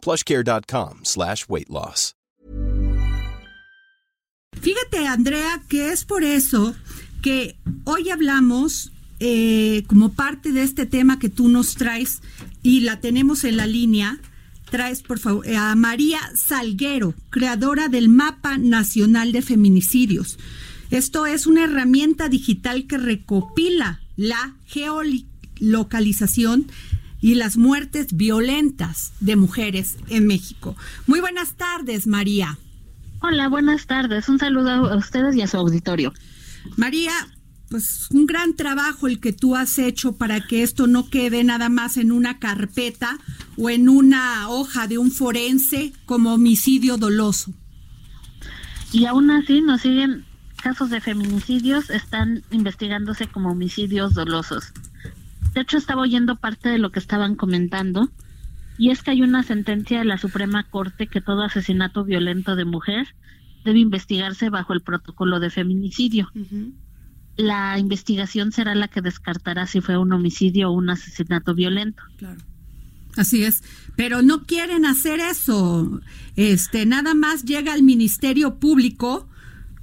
plushcare.com slash weight loss. Fíjate, Andrea, que es por eso que hoy hablamos eh, como parte de este tema que tú nos traes y la tenemos en la línea. Traes, por favor, a María Salguero, creadora del Mapa Nacional de Feminicidios. Esto es una herramienta digital que recopila la geolocalización y las muertes violentas de mujeres en México. Muy buenas tardes, María. Hola, buenas tardes. Un saludo a ustedes y a su auditorio. María, pues un gran trabajo el que tú has hecho para que esto no quede nada más en una carpeta o en una hoja de un forense como homicidio doloso. Y aún así nos siguen casos de feminicidios están investigándose como homicidios dolosos. De hecho, estaba oyendo parte de lo que estaban comentando, y es que hay una sentencia de la Suprema Corte que todo asesinato violento de mujer debe investigarse bajo el protocolo de feminicidio. La investigación será la que descartará si fue un homicidio o un asesinato violento. Claro. Así es, pero no quieren hacer eso. Este, nada más llega el Ministerio Público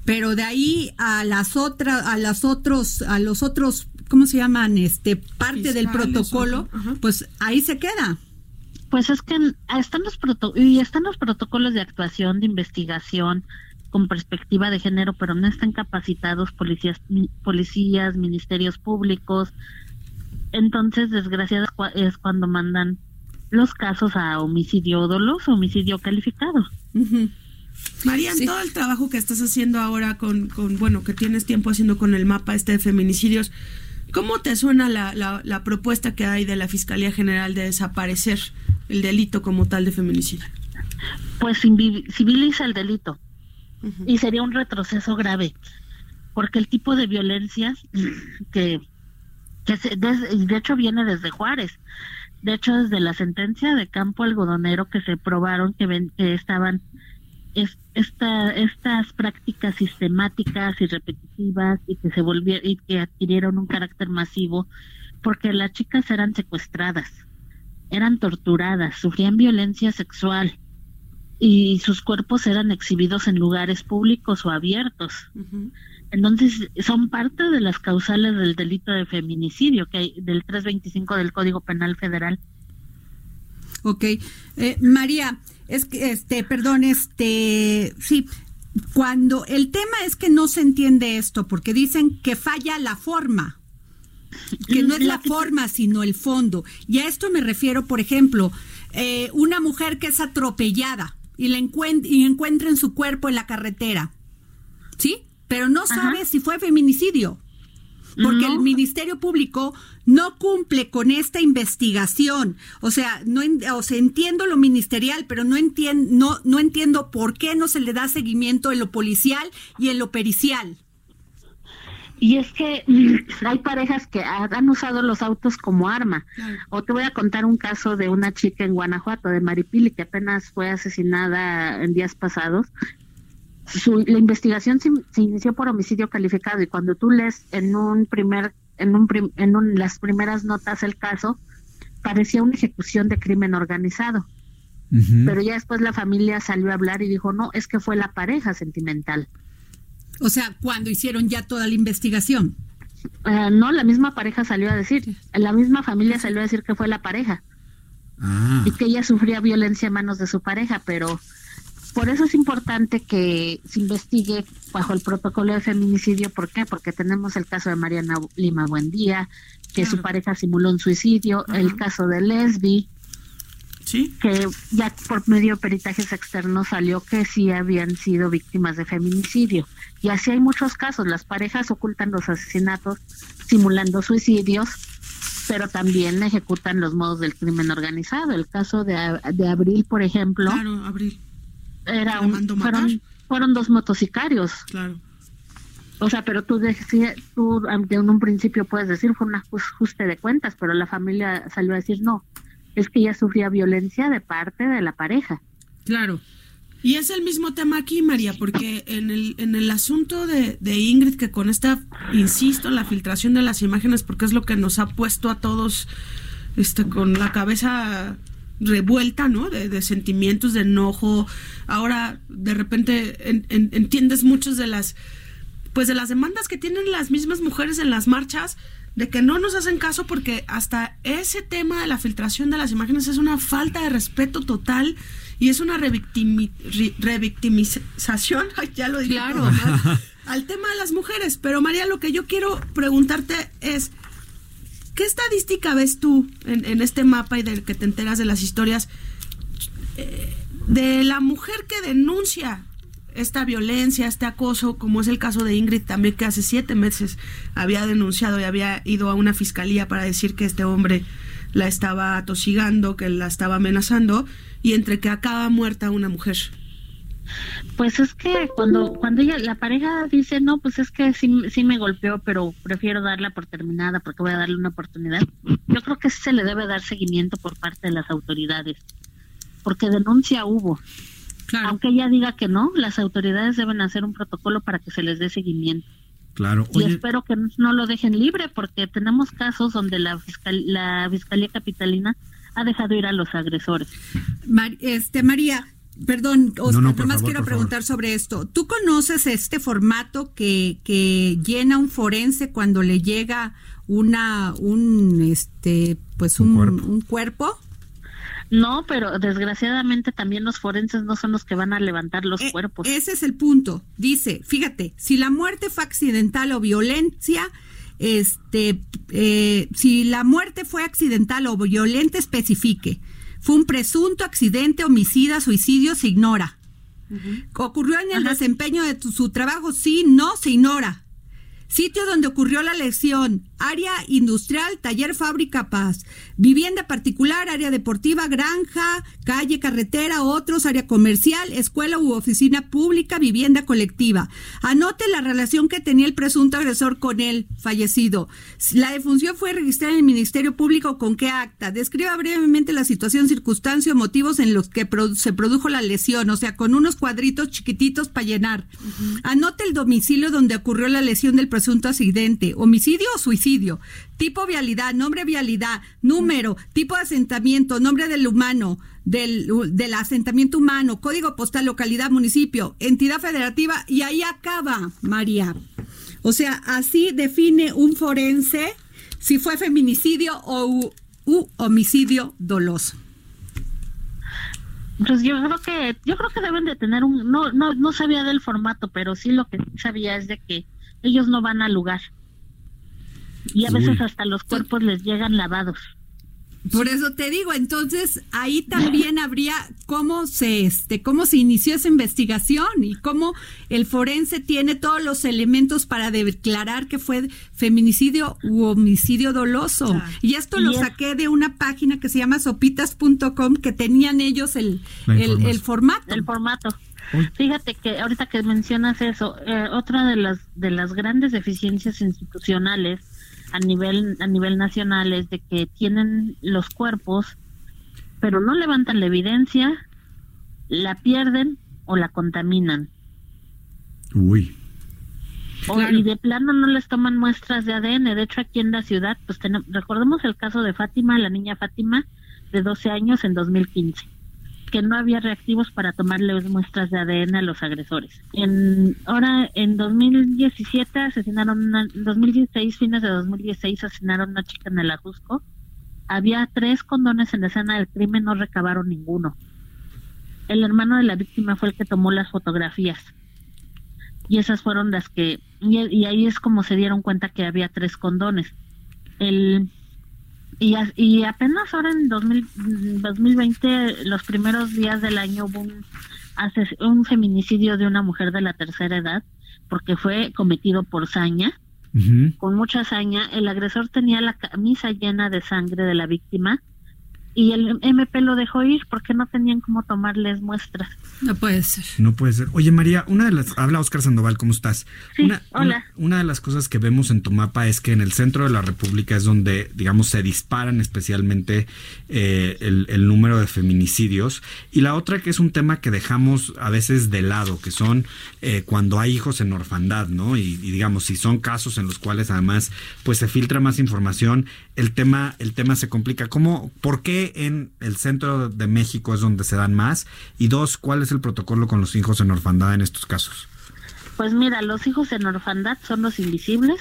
pero de ahí a las otras a las otros a los otros cómo se llaman este parte del protocolo pues ahí se queda. Pues es que están los y están los protocolos de actuación de investigación con perspectiva de género pero no están capacitados policías policías ministerios públicos. Entonces desgraciadamente es cuando mandan los casos a homicidio doloso homicidio calificado. María, todo el trabajo que estás haciendo ahora con, con, bueno, que tienes tiempo haciendo con el mapa este de feminicidios, ¿cómo te suena la, la, propuesta que hay de la Fiscalía General de desaparecer el delito como tal de feminicidio? Pues civiliza el delito. Y sería un retroceso grave, porque el tipo de violencia que, que se, de hecho viene desde Juárez, de hecho desde la sentencia de campo algodonero que se probaron que, ven, que estaban es, esta, estas prácticas sistemáticas y repetitivas y que se volvieron y que adquirieron un carácter masivo porque las chicas eran secuestradas, eran torturadas, sufrían violencia sexual y sus cuerpos eran exhibidos en lugares públicos o abiertos. Entonces, son parte de las causales del delito de feminicidio que hay del 325 del Código Penal Federal. Ok. Eh, María, es que, este, perdón, este, sí, cuando el tema es que no se entiende esto, porque dicen que falla la forma, que no es la forma, sino el fondo. Y a esto me refiero, por ejemplo, eh, una mujer que es atropellada y, le y encuentra en su cuerpo en la carretera, ¿sí? Pero no sabe si fue feminicidio porque el Ministerio Público no cumple con esta investigación. O sea, no o sea, entiendo lo ministerial, pero no entiendo no no entiendo por qué no se le da seguimiento en lo policial y en lo pericial. Y es que hay parejas que han usado los autos como arma. O te voy a contar un caso de una chica en Guanajuato, de Maripili, que apenas fue asesinada en días pasados la investigación se, inició por homicidio calificado y cuando tú lees en un primer en un en las primeras notas el caso parecía una ejecución de crimen organizado. Pero ya después la familia salió a hablar y dijo no es que fue la pareja sentimental o sea cuando hicieron ya toda la investigación. Eh, no la misma pareja salió a decir la misma familia salió a decir que fue la pareja. Ah. y que ella sufría violencia en manos de su pareja pero por eso es importante que se investigue bajo el protocolo de feminicidio. ¿Por qué? Porque tenemos el caso de Mariana Lima Buendía, que su pareja simuló un suicidio, el caso de Lesbi, ¿Sí? que ya por medio de peritajes externos salió que sí habían sido víctimas de feminicidio. Y así hay muchos casos. Las parejas ocultan los asesinatos simulando suicidios, pero también ejecutan los modos del crimen organizado. El caso de, de Abril, por ejemplo. Claro, Abril era un, fueron, fueron dos motocicarios. Claro. O sea, pero tú decías, tú en un principio puedes decir fue un ajuste de cuentas, pero la familia salió a decir no, es que ella sufría violencia de parte de la pareja. Claro. Y es el mismo tema aquí, María, porque en el, en el asunto de, de Ingrid, que con esta, insisto, la filtración de las imágenes, porque es lo que nos ha puesto a todos este, con la cabeza revuelta, ¿no? De, sentimientos, de enojo. Ahora, de repente, entiendes muchas de las pues de las demandas que tienen las mismas mujeres en las marchas, de que no nos hacen caso porque hasta ese tema de la filtración de las imágenes es una falta de respeto total y es una revictimización, ya lo dije, claro. al tema de las mujeres. Pero María, lo que yo quiero preguntarte es, ¿qué estadística ves tú en, este mapa y del que te enteras de las historias eh, de la mujer que denuncia esta violencia, este acoso, como es el caso de Ingrid también, que hace siete meses había denunciado y había ido a una fiscalía para decir que este hombre la estaba atosigando, que la estaba amenazando, y entre que acaba muerta una mujer. Pues es que cuando cuando ella la pareja dice no, pues es que sí, sí me golpeó, pero prefiero darla por terminada porque voy a darle una oportunidad. Yo creo que se le debe dar seguimiento por parte de las autoridades, porque denuncia hubo. Aunque ella diga que no, las autoridades deben hacer un protocolo para que se les dé seguimiento. Claro. Y espero que no lo dejen libre porque tenemos casos donde la, la Fiscalía Capitalina ha dejado ir a los agresores. este María, perdón, Oscar, no, más quiero preguntar sobre esto. ¿Tú conoces este formato que, que llena un forense cuando le llega una un este pues un, un cuerpo? No, pero desgraciadamente también los forenses no son los que van a levantar los eh, cuerpos. Ese es el punto. Dice, fíjate, si la muerte fue accidental o violencia, este, eh, si la muerte fue accidental o violenta, especifique. Fue un presunto accidente, homicida, suicidio, se ignora. ¿Ocurrió en el desempeño de su trabajo? Sí, no, se ignora. Sitio donde ocurrió la lesión, área industrial, taller, fábrica, paz. Vivienda particular, área deportiva, granja, calle, carretera, otros, área comercial, escuela u oficina pública, vivienda colectiva. Anote la relación que tenía el presunto agresor con el fallecido. La defunción fue registrada en el Ministerio Público con qué acta. Describa brevemente la situación, circunstancia o motivos en los que se produjo la lesión, o sea, con unos cuadritos chiquititos para llenar. Anote el domicilio donde ocurrió la lesión del presunto accidente, homicidio o suicidio, tipo vialidad, nombre vialidad, número, tipo de asentamiento, nombre del humano, del, del asentamiento humano, código postal, localidad, municipio, entidad federativa y ahí acaba, María. O sea, así define un forense si fue feminicidio o u, homicidio doloso. Pues yo creo que yo creo que deben de tener un no no no sabía del formato, pero sí lo que sabía es de que ellos no van al lugar. Y a veces hasta los cuerpos les llegan lavados. Por eso te digo, entonces ahí también habría cómo se este cómo se inició esa investigación y cómo el forense tiene todos los elementos para declarar que fue feminicidio u homicidio doloso. Y esto lo saqué de una página que se llama sopitas.com que tenían ellos el, el, formato. El formato. Fíjate que ahorita que mencionas eso, eh, otra de las de las grandes deficiencias institucionales a nivel a nivel nacional es de que tienen los cuerpos, pero no levantan la evidencia, la pierden o la contaminan. Uy. O, Y de plano no les toman muestras de ADN. De hecho, aquí en la ciudad, pues tenemos, recordemos el caso de Fátima, la niña Fátima, de 12 años en 2015 que no había reactivos para tomarle muestras de ADN a los agresores. En ahora en 2017 asesinaron una, 2016 fines de 2016 asesinaron una chica en el Ajusco. Había tres condones en la escena del crimen, no recabaron ninguno. El hermano de la víctima fue el que tomó las fotografías. Y esas fueron las que y ahí es como se dieron cuenta que había tres condones. El y, y apenas ahora en 2020, los primeros días del año, hubo un, un feminicidio de una mujer de la tercera edad, porque fue cometido por saña, con mucha saña. El agresor tenía la camisa llena de sangre de la víctima y el MP lo dejó ir porque no tenían cómo tomarles muestras. No puede ser. No puede ser. Oye, María, una de las. Habla Oscar Sandoval, ¿cómo estás? Sí, una, hola. Una, una de las cosas que vemos en tu mapa es que en el centro de la República es donde, digamos, se disparan especialmente eh, el, el número de feminicidios. Y la otra que es un tema que dejamos a veces de lado, que son eh, cuando hay hijos en orfandad, ¿no? Y, y digamos, si son casos en los cuales además pues se filtra más información, el tema, el tema se complica. ¿Cómo, por qué en el centro de México es donde se dan más? Y dos, ¿cuál es el protocolo con los hijos en orfandad en estos casos? Pues mira, los hijos en orfandad son los invisibles,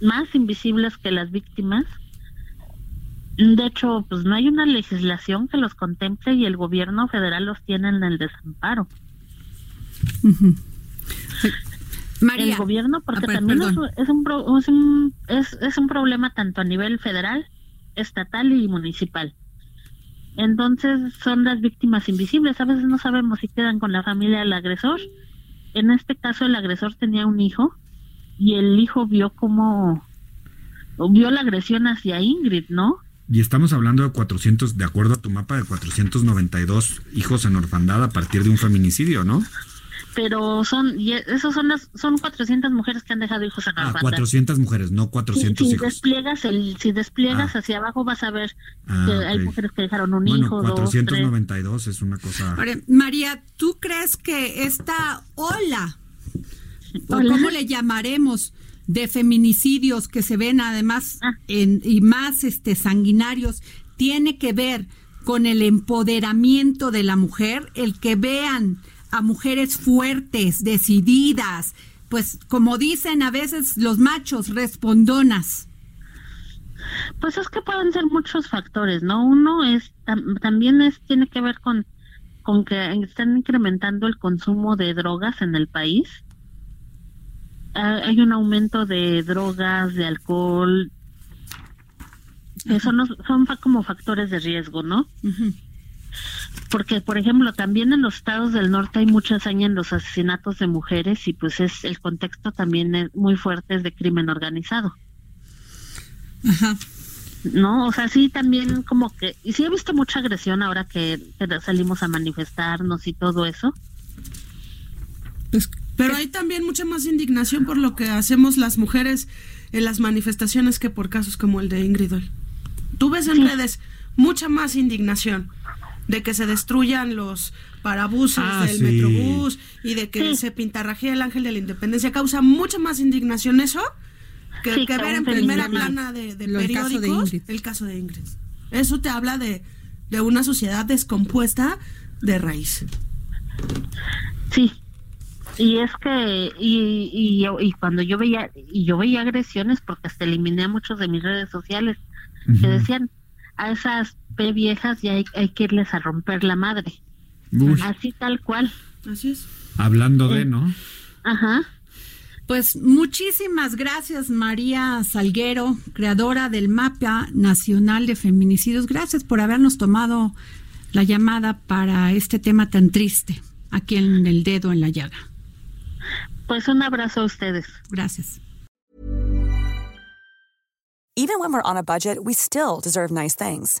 más invisibles que las víctimas. De hecho, pues no hay una legislación que los contemple y el gobierno federal los tiene en el desamparo. María. el gobierno porque Ah, también es, un, pro- es, un, es, es un problema tanto a nivel federal, estatal y municipal. Entonces son las víctimas invisibles. A veces no sabemos si quedan con la familia del agresor. En este caso el agresor tenía un hijo y el hijo vio como vio la agresión hacia Ingrid, ¿no? Y estamos hablando de 400, de acuerdo a tu mapa, de 492 hijos en orfandad a partir de un feminicidio, ¿no? Pero son y esos son las son 400 mujeres que han dejado hijos en Ah, orfandad. 400 mujeres, no Si, 400 si hijos. despliegas el si despliegas Ah. hacia abajo vas a ver Ah, que hay mujeres que dejaron un Bueno, hijo, dos, tres. 492 es una cosa... Ahora, María, ¿tú crees que esta ola, o Hola. cómo le llamaremos, de feminicidios que se ven además Ah. en, y más este sanguinarios, tiene que ver con el empoderamiento de la mujer, el que vean a mujeres fuertes, decididas, pues como dicen a veces los machos, respondonas. Pues es que pueden ser muchos factores, ¿no? Uno es tam- también es tiene que ver con con que están incrementando el consumo de drogas en el país. Ah, hay un aumento de drogas, de alcohol, que son, los- son como factores de riesgo, ¿no? Ujú. Porque, por ejemplo, también en los estados del norte hay mucha hazaña en los asesinatos de mujeres y pues es el contexto también es muy fuerte es de crimen organizado. Ajá. No, o sea, sí también como que, y sí he visto mucha agresión ahora que, que salimos a manifestarnos y todo eso. Pues, Pero hay también mucha más indignación por lo que hacemos las mujeres en las manifestaciones que por casos como el de Ingrid. Ol. Tú ves en redes mucha más indignación de que se destruyan los parabuses Ah, del sí. metrobús y de que Sí. se pintarrajee el ángel de la independencia. Causa mucha más indignación eso que, Sí, que que ver en primera plana de, de Lo- el caso de periódicos el caso de Ingrid. Eso te habla de, de una sociedad descompuesta de raíz. Sí. Y es que, y, y, yo- y cuando yo veía, y yo veía agresiones, porque hasta eliminé a muchos de mis redes sociales, que decían, a esas Viejas ya hay, hay que irles a romper la madre. Uy, Así tal cual. Así es. hablando de, ¿no? Ajá. Pues muchísimas gracias María Salguero, creadora del Mapa Nacional de Feminicidios. Gracias por habernos tomado la llamada para este tema tan triste aquí en el dedo en la llaga. Pues un abrazo a ustedes. Gracias. Even when we're on a budget, we still deserve nice things.